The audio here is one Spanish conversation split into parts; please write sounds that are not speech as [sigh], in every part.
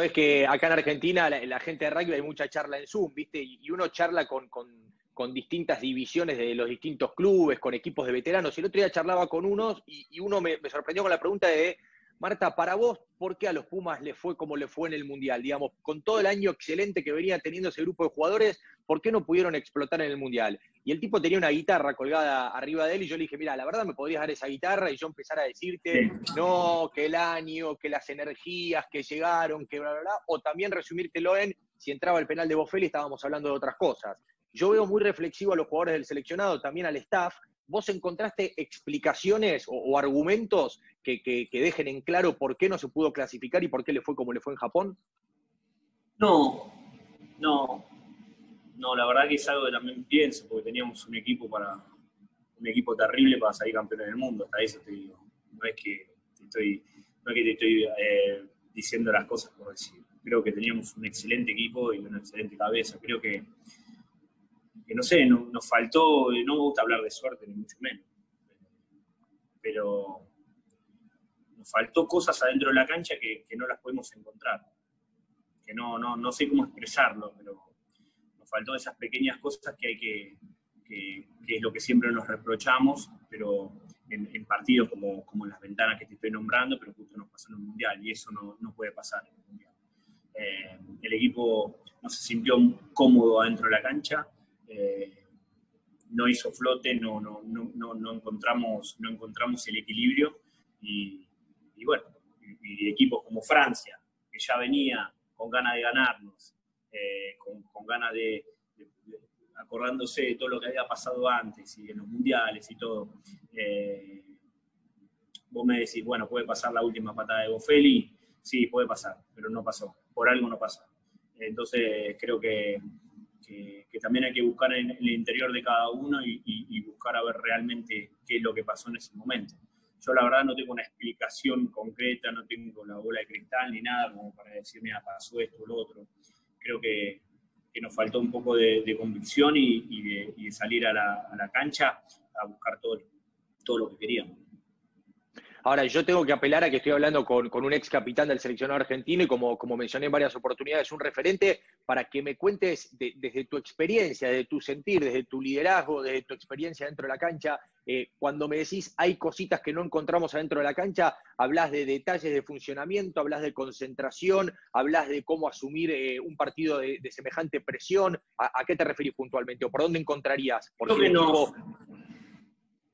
Vos sabés que acá en Argentina la, gente de rugby hay mucha charla en Zoom, ¿viste? Y, uno charla con, distintas divisiones de los distintos clubes, con equipos de veteranos. Y el otro día charlaba con unos y, uno me, sorprendió con la pregunta de, Marta, para vos, ¿por qué a los Pumas le fue como le fue en el Mundial? Digamos, con todo el año excelente que venía teniendo ese grupo de jugadores, ¿por qué no pudieron explotar en el Mundial? Y el tipo tenía una guitarra colgada arriba de él y yo le dije, mira, la verdad me podrías dar esa guitarra y yo empezar a decirte, no, que el año, que las energías que llegaron, que bla, bla, bla, o también resumírtelo en, si entraba el penal de Boffelli estábamos hablando de otras cosas. Yo veo muy reflexivo a los jugadores del seleccionado, también al staff. ¿Vos encontraste explicaciones o, argumentos que, que, dejen en claro por qué no se pudo clasificar y por qué le fue como le fue en Japón? No, no, no, la verdad que es algo que también pienso, porque teníamos un equipo para un equipo terrible para salir campeón del mundo, hasta eso te digo. No es que te estoy, no es que te estoy eh, diciendo las cosas por decir. Creo que teníamos un excelente equipo y una excelente cabeza. Creo que, que no sé, nos faltó, no me gusta hablar de suerte, ni mucho menos, pero nos faltó cosas adentro de la cancha que, que no las podemos encontrar. Que no, no, no sé cómo expresarlo, pero faltó esas pequeñas cosas que hay que, que, es lo que siempre nos reprochamos, pero en, partidos como, como las ventanas que te estoy nombrando, pero justo nos pasó en el Mundial y eso no, no puede pasar en el Mundial. Eh, el equipo no se sintió cómodo adentro de la cancha, eh, no hizo flote, no, no, no, no, encontramos, no encontramos el equilibrio y, y bueno, equipos como Francia, que ya venía con ganas de ganarnos, eh, con, ganas de, acordándose de todo lo que había pasado antes y en los mundiales y todo. Eh, vos me decís, bueno, puede pasar la última patada de Bofeli, sí, puede pasar, pero no pasó, por algo no pasó. Entonces creo que, también hay que buscar en, el interior de cada uno y, buscar a ver realmente qué es lo que pasó en ese momento. Yo la verdad no tengo una explicación concreta, no tengo la bola de cristal ni nada como para decir, mira, pasó esto o lo otro creo que, nos faltó un poco de, convicción y, de, salir a la, cancha a buscar todo, todo lo que queríamos. Ahora, yo tengo que apelar a que estoy hablando con, un ex capitán del seleccionado argentino y como, como mencioné en varias oportunidades, un referente para que me cuentes desde tu experiencia, desde tu sentir, desde tu liderazgo, desde tu experiencia dentro de la cancha, eh, cuando me decís hay cositas que no encontramos adentro de la cancha, hablas de detalles de funcionamiento, hablas de concentración, hablas de cómo asumir eh, un partido de, semejante presión. ¿A, qué te referís puntualmente o por dónde encontrarías? creo que no.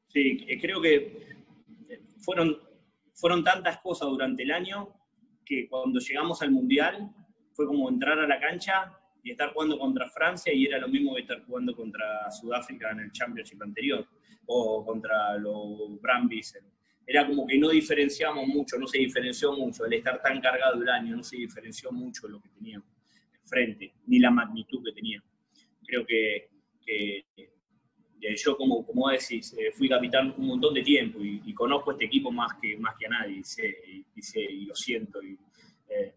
Sí, creo que fueron, fueron tantas cosas durante el año que cuando llegamos al Mundial fue como entrar a la cancha y estar jugando contra Francia y era lo mismo que estar jugando contra Sudáfrica en el Championship anterior o contra los Brambis. Era como que no diferenciamos mucho, no se diferenció mucho. El estar tan cargado el año no se diferenció mucho lo que teníamos enfrente, ni la magnitud que teníamos. Creo que, que yo, como, como decís, eh, fui capitán un montón de tiempo y, conozco este equipo más que, más que a nadie, y, sé, y, lo siento. Eh,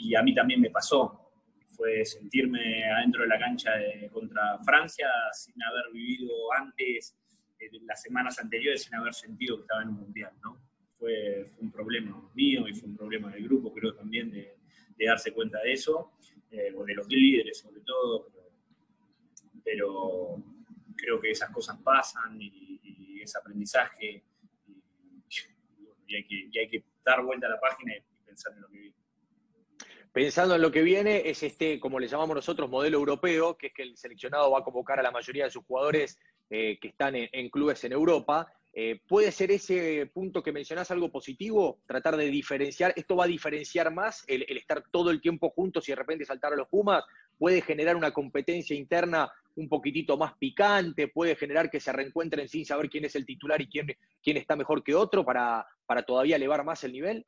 y, a mí también me pasó. Fue sentirme adentro de la cancha contra Francia sin haber vivido antes, eh, las semanas anteriores, sin haber sentido que estaba en un mundial. ¿no? Fue, un problema mío y fue un problema del grupo, creo también, de, darse cuenta de eso, o de los líderes sobre todo. pero creo que esas cosas pasan y, es aprendizaje y, hay que, dar vuelta a la página y pensar en lo que viene. Pensando en lo que viene, es este, como le llamamos nosotros, modelo europeo, que es que el seleccionado va a convocar a la mayoría de sus jugadores eh, que están en, clubes en Europa. Eh, ¿Puede ser ese punto que mencionás algo positivo? Tratar de diferenciar, ¿esto va a diferenciar más el, el, estar todo el tiempo juntos y de repente saltar a los Pumas? ¿Puede generar una competencia interna un poquitito más picante, puede generar que se reencuentren sin saber quién es el titular y quién, quién está mejor que otro para, para todavía elevar más el nivel?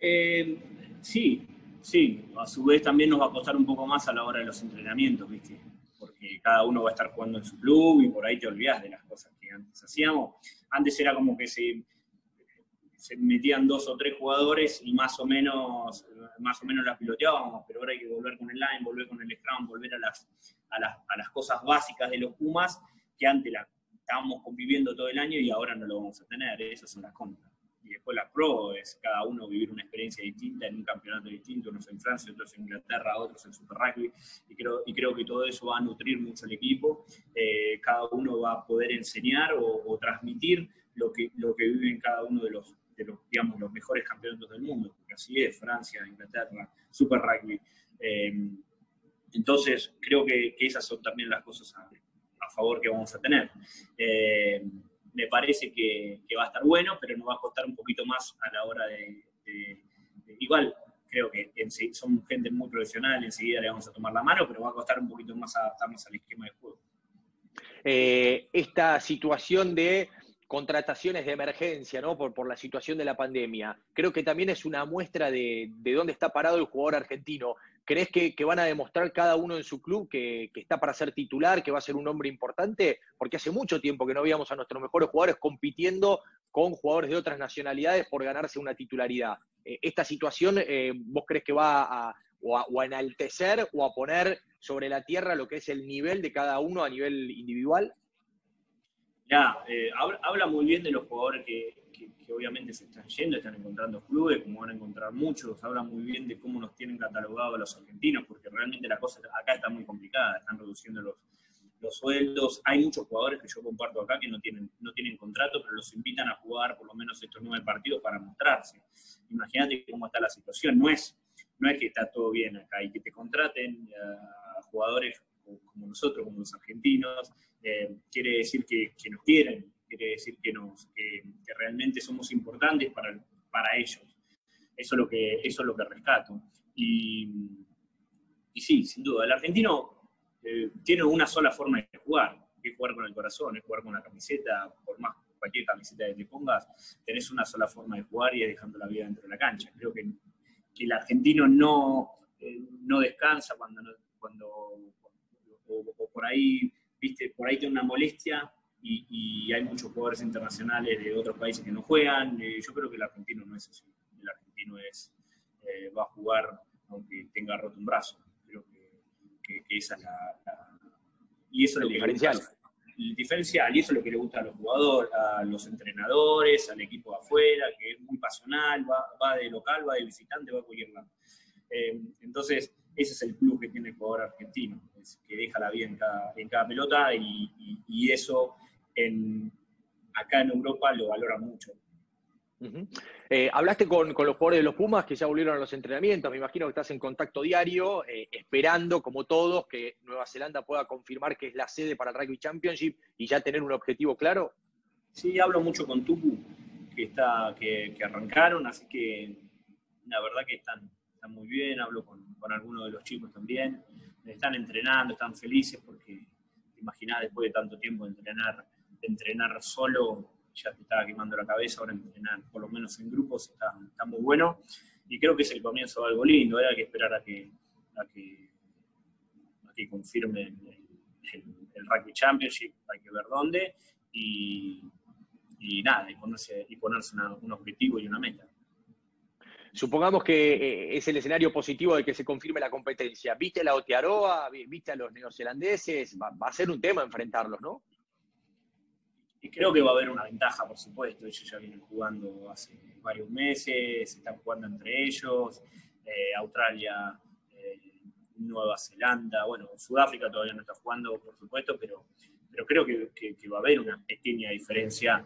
Eh, sí, sí. A su vez también nos va a costar un poco más a la hora de los entrenamientos, ¿viste? Porque cada uno va a estar jugando en su club y por ahí te olvidas de las cosas que antes hacíamos. Antes era como que se metían dos o tres jugadores y más o menos, más o menos las piloteábamos, pero ahora hay que volver con el line, volver con el scrum, volver a las, a las, a las cosas básicas de los Pumas que antes la, estábamos conviviendo todo el año y ahora no lo vamos a tener, esas son las contras. Después la pro es cada uno vivir una experiencia distinta en un campeonato distinto, unos en Francia, otros en Inglaterra, otros en Super Rugby, y creo, y creo que todo eso va a nutrir mucho al equipo, eh, cada uno va a poder enseñar o, transmitir lo que, lo que vive en cada uno de los, de los, digamos, los mejores campeonatos del mundo, porque así es, Francia, Inglaterra, Super Rugby. Eh, entonces, creo que, esas son también las cosas a, favor que vamos a tener. Eh, me parece que, va a estar bueno, pero nos va a costar un poquito más a la hora de... igual, creo que son gente muy profesional, enseguida le vamos a tomar la mano, pero va a costar un poquito más adaptarnos al esquema de juego. Eh, esta situación de contrataciones de emergencia, ¿no? Por, por la situación de la pandemia, creo que también es una muestra de, de dónde está parado el jugador argentino. ¿Crees que, van a demostrar cada uno en su club que, está para ser titular, que va a ser un hombre importante? Porque hace mucho tiempo que no veíamos a nuestros mejores jugadores compitiendo con jugadores de otras nacionalidades por ganarse una titularidad. Eh, ¿Esta situación eh, vos crees que va a, o enaltecer o a poner sobre la tierra lo que es el nivel de cada uno a nivel individual? Ya, eh, habla, muy bien de los jugadores que, obviamente se están yendo, están encontrando clubes, como van a encontrar muchos, habla muy bien de cómo nos tienen catalogados los argentinos, porque realmente la cosa acá está muy complicada, están reduciendo los, los sueldos, hay muchos jugadores que yo comparto acá que no tienen, no tienen contrato, pero los invitan a jugar por lo menos estos nueve partidos para mostrarse. Imagínate cómo está la situación, no es, no es que está todo bien acá y que te contraten a jugadores como nosotros, como los argentinos, eh, quiere decir que, nos quieren, quiere decir que, nos, que, realmente somos importantes para, para ellos. Eso es lo que, eso es lo que rescato. Y, y sí, sin duda, el argentino eh, tiene una sola forma de jugar, que es jugar con el corazón, es jugar con la camiseta, por más cualquier camiseta que te pongas, tenés una sola forma de jugar y es dejando la vida dentro de la cancha. Creo que, el argentino no, eh, no descansa cuando, cuando o, por ahí, viste, por ahí tiene una molestia y, hay muchos jugadores internacionales de otros países que no juegan. Eh, yo creo que el argentino no es así. El argentino es, eh, va a jugar aunque tenga roto un brazo. Creo que, esa es la, Y eso es lo que diferencial. el diferencial, y eso es lo que le gusta a los jugadores, a los entrenadores, al equipo de afuera, que es muy pasional, va, va de local, va de visitante, va a cualquier lado. Eh, entonces, ese es el club que tiene el jugador argentino, que deja la vida en cada, pelota y, eso en, acá en Europa lo valora mucho. Eh, hablaste con, los jugadores de los Pumas que ya volvieron a los entrenamientos, me imagino que estás en contacto diario, eh, esperando, como todos, que Nueva Zelanda pueda confirmar que es la sede para el Rugby Championship y ya tener un objetivo claro. Sí, hablo mucho con Tupu, que, está, que arrancaron, así que la verdad que están, están muy bien, hablo con, algunos de los chicos también, están entrenando, están felices porque, imaginás, después de tanto tiempo de entrenar, entrenar solo, ya te estaba quemando la cabeza, ahora entrenar por lo menos en grupos está, muy bueno y creo que es el comienzo de algo lindo, hay que esperar a que, a que, a que confirmen el, Rugby Championship, hay que ver dónde y, y nada, y ponerse, y ponerse un objetivo y una meta. Supongamos que eh, es el escenario positivo de que se confirme la competencia. ¿Viste la Otearoa? ¿Viste a los neozelandeses? Va, a ser un tema enfrentarlos, ¿no? Y creo que va a haber una ventaja, por supuesto. Ellos ya vienen jugando hace varios meses, están jugando entre ellos. Eh, Australia, eh, Nueva Zelanda, bueno, Sudáfrica todavía no está jugando, por supuesto, pero pero creo que, va a haber una pequeña diferencia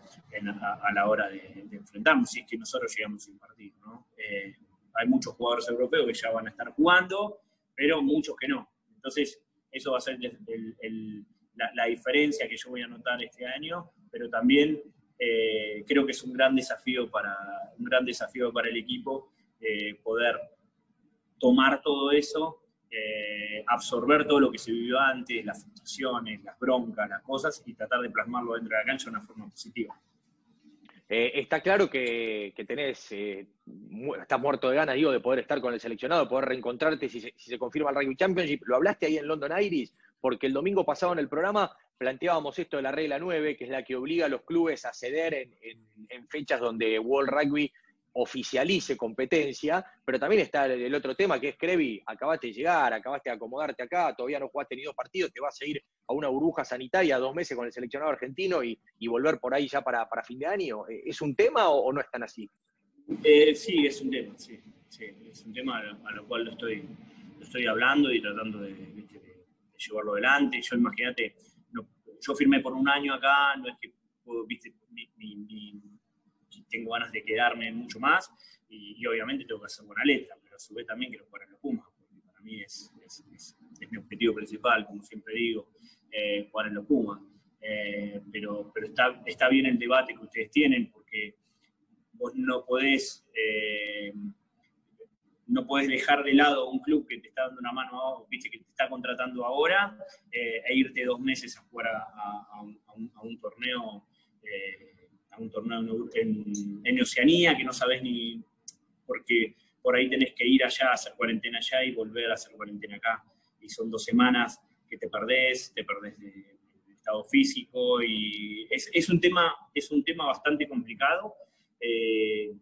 a, la hora de, enfrentarnos, si es que nosotros llegamos sin partido. ¿no? Eh, hay muchos jugadores europeos que ya van a estar jugando, pero muchos que no. Entonces, eso va a ser la, diferencia que yo voy a notar este año, pero también eh, creo que es un gran desafío para, un gran desafío para el equipo eh, poder tomar todo eso eh, absorber todo lo que se vivió antes, las frustraciones, las broncas, las cosas, y tratar de plasmarlo dentro de la cancha de una forma positiva. Eh, está claro que, tenés, eh, estás muerto de ganas, digo, de poder estar con el seleccionado, de poder reencontrarte si se, confirma el Rugby Championship. Lo hablaste ahí en London Iris, porque el domingo pasado en el programa planteábamos esto de la regla 9, que es la que obliga a los clubes a ceder en, en fechas donde World Rugby oficialice competencia, pero también está el, otro tema que es Crevi, acabaste de llegar, acabaste de acomodarte acá, todavía no jugaste ni dos partidos, te vas a ir a una burbuja sanitaria dos meses con el seleccionado argentino y, volver por ahí ya para, fin de año. ¿E, ¿Es un tema o, no es tan así? Eh, sí, es un tema, sí, es un tema a lo, cual lo estoy, estoy hablando y tratando de, llevarlo adelante. Yo imagínate, yo firmé por un año acá, no es que viste, tengo ganas de quedarme mucho más y, obviamente tengo que hacer buena letra, pero a su vez también quiero jugar en los Pumas, porque para mí es, mi objetivo principal, como siempre digo, eh, jugar en los Pumas. Eh, pero pero está, está bien el debate que ustedes tienen, porque vos no podés, eh, no podés dejar de lado un club que te está dando una mano, viste, que te está contratando ahora, e irte dos meses a jugar a, un, torneo un torneo en, Oceanía, que no sabes ni, porque por ahí tenés que ir allá, a hacer cuarentena allá y volver a hacer cuarentena acá. Y son dos semanas que te perdés, te perdés de, estado físico y es, un tema, es un tema bastante complicado. Eh,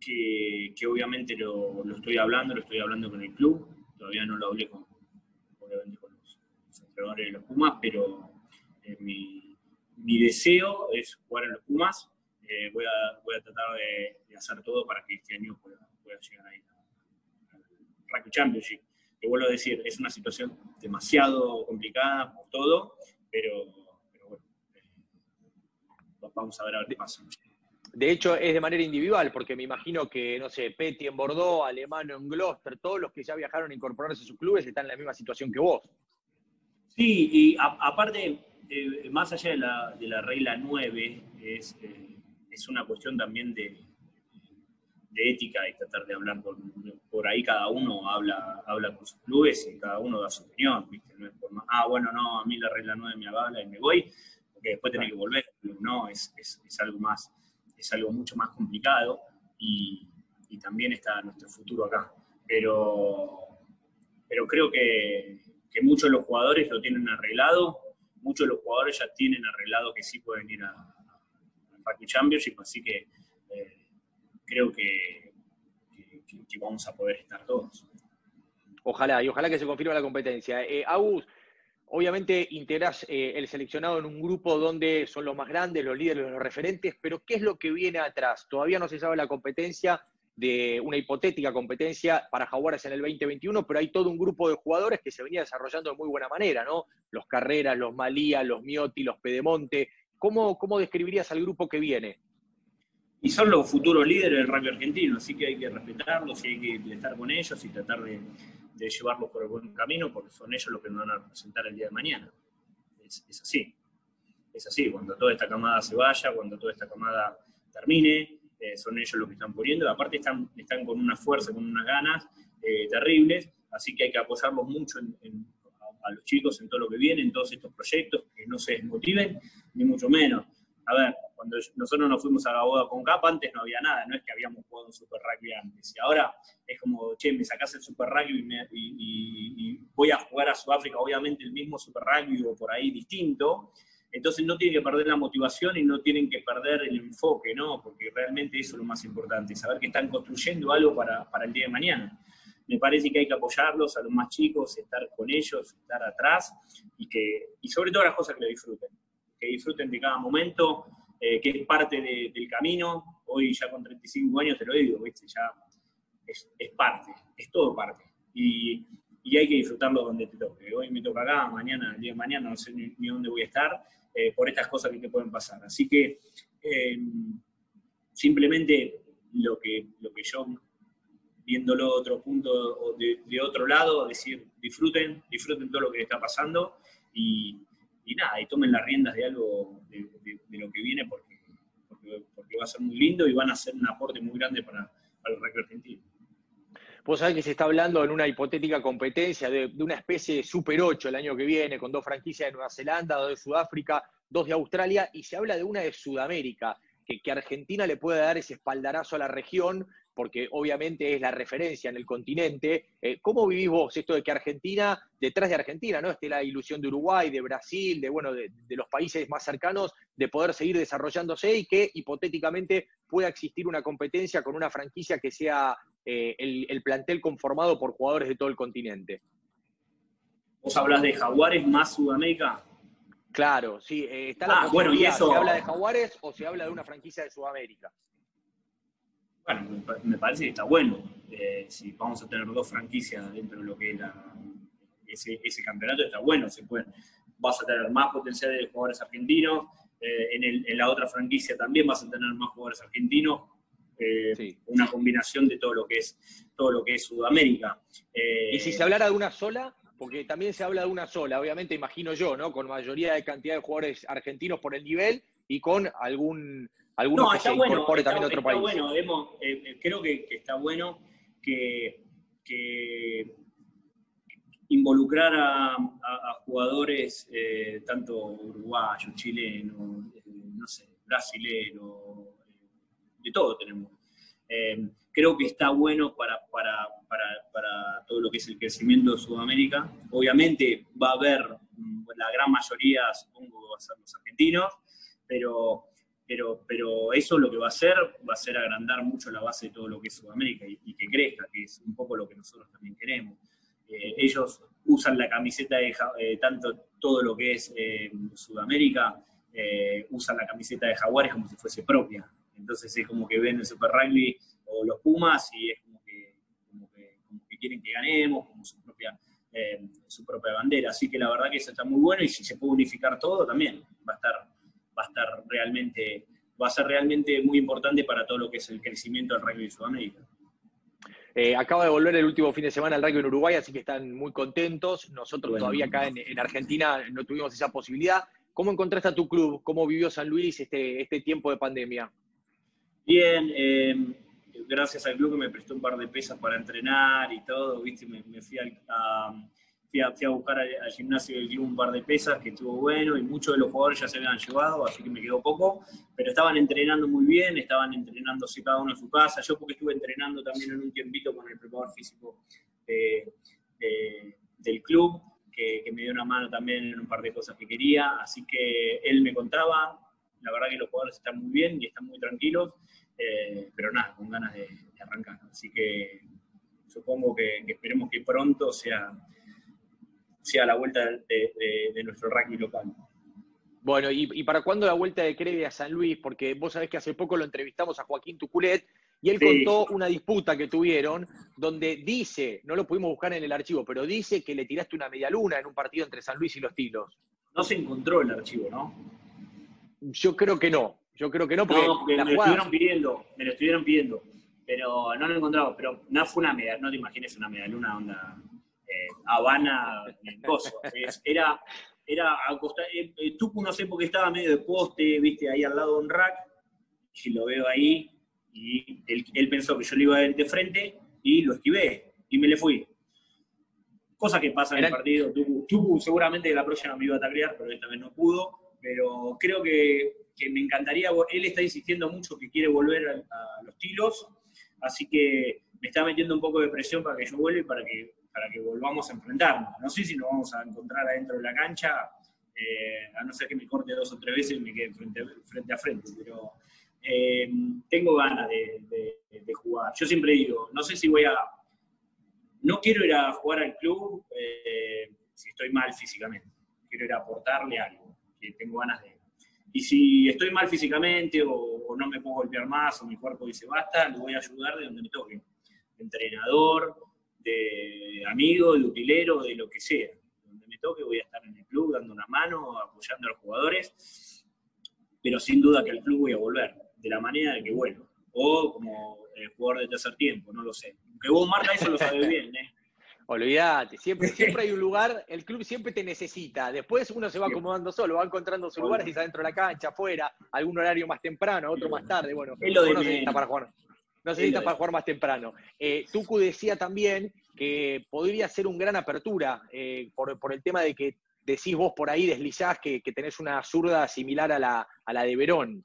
que, obviamente lo, estoy hablando, lo estoy hablando con el club, todavía no lo hablé con los, entrenadores de los Pumas, pero eh, mi, mi deseo es jugar en los Pumas. Eh, voy, a, voy, a, tratar de, hacer todo para que este año pueda, llegar ahí al Rugby Championship. Que vuelvo a decir, es una situación demasiado complicada por todo, pero, bueno, eh, vamos a ver a ver qué pasa. De hecho, es de manera individual, porque me imagino que, no sé, Petty en Bordeaux, Alemano en Gloucester, todos los que ya viajaron a incorporarse a sus clubes están en la misma situación que vos. Sí, y aparte, eh, más allá de la, de la, regla 9, es, eh, es una cuestión también de, de, ética y tratar de hablar por, por ahí cada uno habla, habla con sus clubes y cada uno da su opinión. No es por ah, bueno, no, a mí la regla 9 me habla y me voy, porque después tenés que volver. No, es, es, es, algo más, es algo mucho más complicado y, y también está nuestro futuro acá. Pero, pero creo que, que muchos de los jugadores lo tienen arreglado muchos de los jugadores ya tienen arreglado que sí pueden ir al Rugby Championship, así que eh, creo que, vamos a poder estar todos. Ojalá, y ojalá que se confirme la competencia. Eh, Agus, obviamente integras eh, el seleccionado en un grupo donde son los más grandes, los líderes, los referentes, pero ¿qué es lo que viene atrás? Todavía no se sabe la competencia de una hipotética competencia para Jaguares en el 2021, pero hay todo un grupo de jugadores que se venía desarrollando de muy buena manera, ¿no? Los Carreras, los Malía, los Miotti, los Pedemonte. ¿Cómo, cómo describirías al grupo que viene? Y son los futuros líderes del rugby argentino, así que hay que respetarlos y hay que estar con ellos y tratar de, llevarlos por el buen camino, porque son ellos los que nos van a representar el día de mañana. Es así. Es así. Cuando toda esta camada se vaya, cuando toda esta camada termine, eh, son ellos los que están poniendo, aparte están, están con una fuerza, con unas ganas eh, terribles, así que hay que apoyarlos mucho a, los chicos en todo lo que viene, en todos estos proyectos, que no se desmotiven, ni mucho menos. A ver, cuando nosotros nos fuimos a la boda con CAP, antes no había nada, no es que habíamos jugado un Super Rugby antes, y ahora es como, che, me sacás el Super Rugby y, y voy a jugar a Sudáfrica, obviamente el mismo Super Rugby o por ahí distinto, entonces no tienen que perder la motivación y no tienen que perder el enfoque, ¿no? Porque realmente eso es lo más importante, saber que están construyendo algo para, el día de mañana. Me parece que hay que apoyarlos a los más chicos, estar con ellos, estar atrás y, que, y sobre todo las cosas que disfruten, que disfruten de cada momento, eh, que es parte del camino. Hoy ya con 35 años te lo digo, ¿viste? Ya es, parte, es todo parte. Y, hay que disfrutarlo donde te toque. Hoy me toca acá, mañana, el día de mañana no sé ni dónde voy a estar, eh, por estas cosas que te pueden pasar. Así que eh, simplemente lo que, lo que yo, viéndolo otro punto, de, de, otro lado, decir, disfruten, disfruten todo lo que está pasando y, nada, y tomen las riendas de algo, de, lo que viene, porque, porque, va a ser muy lindo y van a ser un aporte muy grande para, el rugby argentino. Vos sabés que se está hablando en una hipotética competencia de, una especie de Super 8 el año que viene, con dos franquicias de Nueva Zelanda, dos de Sudáfrica, dos de Australia, y se habla de una de Sudamérica, que, que Argentina le puede dar ese espaldarazo a la región porque obviamente es la referencia en el continente. Eh, ¿Cómo vivís vos esto de que Argentina, detrás de Argentina, ¿no? esté la ilusión de Uruguay, de Brasil, de, bueno, de, los países más cercanos, de poder seguir desarrollándose y que hipotéticamente pueda existir una competencia con una franquicia que sea eh, el, plantel conformado por jugadores de todo el continente? ¿Vos hablas de Jaguares más Sudamérica? Claro, sí. Eh, está la ah, bueno, y eso... ¿Se habla de Jaguares o se habla de una franquicia de Sudamérica? Bueno, me parece que está bueno. Eh, si vamos a tener dos franquicias dentro de lo que es ese, campeonato, está bueno. Se pueden, vas a tener más potencial de jugadores argentinos. Eh, en, la otra franquicia también vas a tener más jugadores argentinos. Una combinación de todo lo que es todo lo que es Sudamérica. y si se hablara de una sola, porque también se habla de una sola, obviamente imagino yo, ¿no? Con mayoría de cantidad de jugadores argentinos por el nivel y con algún algunos que se incorpore también a otro país. Bueno, eh, eh, creo que, está bueno que, involucrar a, jugadores eh, tanto uruguayos, chilenos, no sé, brasileños, de todo tenemos. creo que está bueno para, para, para, todo lo que es el crecimiento de Sudamérica. Obviamente va a haber, mm, la gran mayoría, supongo, va a ser los argentinos, pero, pero, pero eso lo que va a hacer, va a ser agrandar mucho la base de todo lo que es Sudamérica y, que crezca, que es un poco lo que nosotros también queremos. Eh, ellos usan la camiseta de eh, tanto todo lo que es eh, Sudamérica, usan la camiseta de Jaguares como si fuese propia. Entonces es como que ven el Super Rugby o los Pumas y es quieren que ganemos, como su propia, eh, su propia bandera. Así que la verdad que eso está muy bueno y si se puede unificar todo también va a estar, va a estar realmente, va a ser realmente muy importante para todo lo que es el crecimiento del rugby de Sudamérica. Eh, acaba de volver el último fin de semana al rugby en Uruguay, así que están muy contentos. Nosotros todavía acá en, Argentina no tuvimos esa posibilidad. ¿Cómo encontraste a tu club? ¿Cómo vivió San Luis este, este tiempo de pandemia? Bien, eh, gracias al club que me prestó un par de pesas para entrenar y todo, ¿viste? Me, fui, a, fui, a, buscar al, gimnasio del club un par de pesas que estuvo bueno y muchos de los jugadores ya se habían llevado, así que me quedó poco, pero estaban entrenando muy bien, estaban entrenándose cada uno en su casa. Yo porque estuve entrenando también en un tiempito con el preparador físico del club, que, que me dio una mano también en un par de cosas que quería, así que él me contaba, la verdad que los jugadores están muy bien y están muy tranquilos. Eh, pero nada, con ganas de, arrancar. Así que supongo que, esperemos que pronto sea, sea la vuelta de, nuestro rugby local. Bueno, ¿y, para cuándo la vuelta de Creve a San Luis? Porque vos sabés que hace poco lo entrevistamos a Joaquín Tuculet y él contó una disputa que tuvieron donde dice, no lo pudimos buscar en el archivo, pero dice que le tiraste una media luna en un partido entre San Luis y los Tilos. No se encontró el archivo, ¿no? Yo creo que no. Yo creo que no, porque no, me lo estuvieron pidiendo, me lo estuvieron pidiando, pero no lo he encontrado. Pero no fue una media, no te imagines una una onda Habana, gozo. era, era acostar, eh, eh, Tucu no sé por qué estaba medio de poste, viste, ahí al lado de un rack, y lo veo ahí, y él, pensó que yo le iba a ir de frente, y lo esquivé, y me le fui. Cosa que pasa en el partido. Tucu, seguramente la próxima me iba a taclear, pero esta vez no pudo. Pero creo que que me encantaría, él está insistiendo mucho que quiere volver a, los tilos, así que me está metiendo un poco de presión para que yo vuelva y para que, para que volvamos a enfrentarnos. No sé si nos vamos a encontrar adentro de la cancha, eh, a no ser que me corte dos o tres veces y me quede frente, frente a frente, pero eh, tengo ganas de, jugar. Yo siempre digo, no sé si voy a... No quiero ir a jugar al club eh, si estoy mal físicamente, quiero ir a aportarle algo, que tengo ganas de y si estoy mal físicamente o, no me puedo golpear más o mi cuerpo dice basta, le voy a ayudar de donde me toque. De entrenador, de amigo, de utilero, de lo que sea. Donde me toque voy a estar en el club dando una mano, apoyando a los jugadores. Pero sin duda que al club voy a volver, de la manera de que vuelvo. O como el jugador de tercer tiempo, no lo sé. Aunque vos, Marta, eso lo sabes bien, ¿eh? [laughs] Olvídate, siempre, siempre hay un lugar, el club siempre te necesita. Después uno se va acomodando solo, va encontrando su lugar, si está dentro de la cancha, afuera, algún horario más temprano, otro más tarde. Bueno, no necesita para jugar. No necesita para jugar más temprano. Eh, Tucu decía también que podría ser un gran apertura eh, por, el tema de que decís vos por ahí, deslizás que, tenés una zurda similar a la, a la de Verón.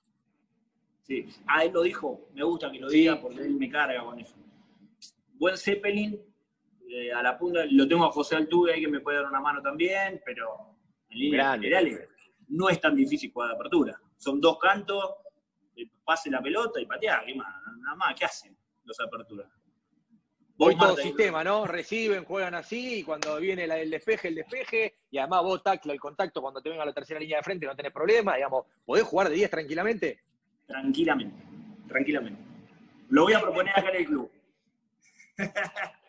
Sí. Ah, él lo dijo, me gusta que lo diga porque él me carga con eso. Buen Zeppelin, eh, a la punta, lo tengo a José Altuve ahí que me puede dar una mano también, pero en línea general no es tan difícil jugar de apertura. Son dos cantos, eh, pase la pelota y patear, ¿qué más? Nada más, ¿qué hacen los aperturas? Hoy todo sistema, ¿no? Reciben, juegan así, y cuando viene el despeje, el despeje, y además vos tacla el contacto cuando te venga la tercera línea de frente, no tenés problema, digamos, ¿podés jugar de 10 tranquilamente? Tranquilamente, tranquilamente. Lo voy a proponer acá en el club. [laughs]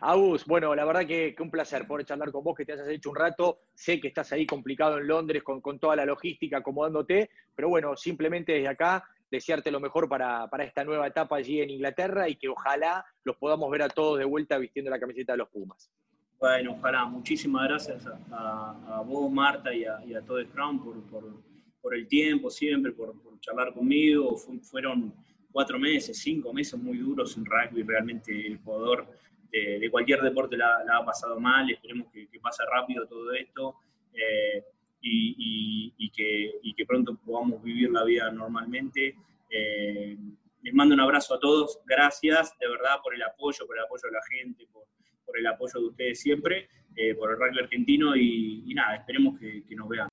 Agus, bueno, la verdad que, un placer poder charlar con vos, que te hayas hecho un rato. Sé que estás ahí complicado en Londres con, toda la logística acomodándote, pero bueno, simplemente desde acá desearte lo mejor para, esta nueva etapa allí en Inglaterra y que ojalá los podamos ver a todos de vuelta vistiendo la camiseta de los Pumas. Bueno, ojalá. Muchísimas gracias a, vos, Marta, y a, todo el Crown por, el tiempo siempre, por, charlar conmigo. fueron cuatro meses, cinco meses muy duros en rugby. Realmente el jugador de, cualquier deporte la, ha pasado mal, esperemos que, pase rápido todo esto eh, y, que, pronto podamos vivir la vida normalmente. Eh, les mando un abrazo a todos, gracias de verdad por el apoyo, por el apoyo de la gente, por, el apoyo de ustedes siempre, eh, por el rugby argentino y, nada, esperemos que nos vean.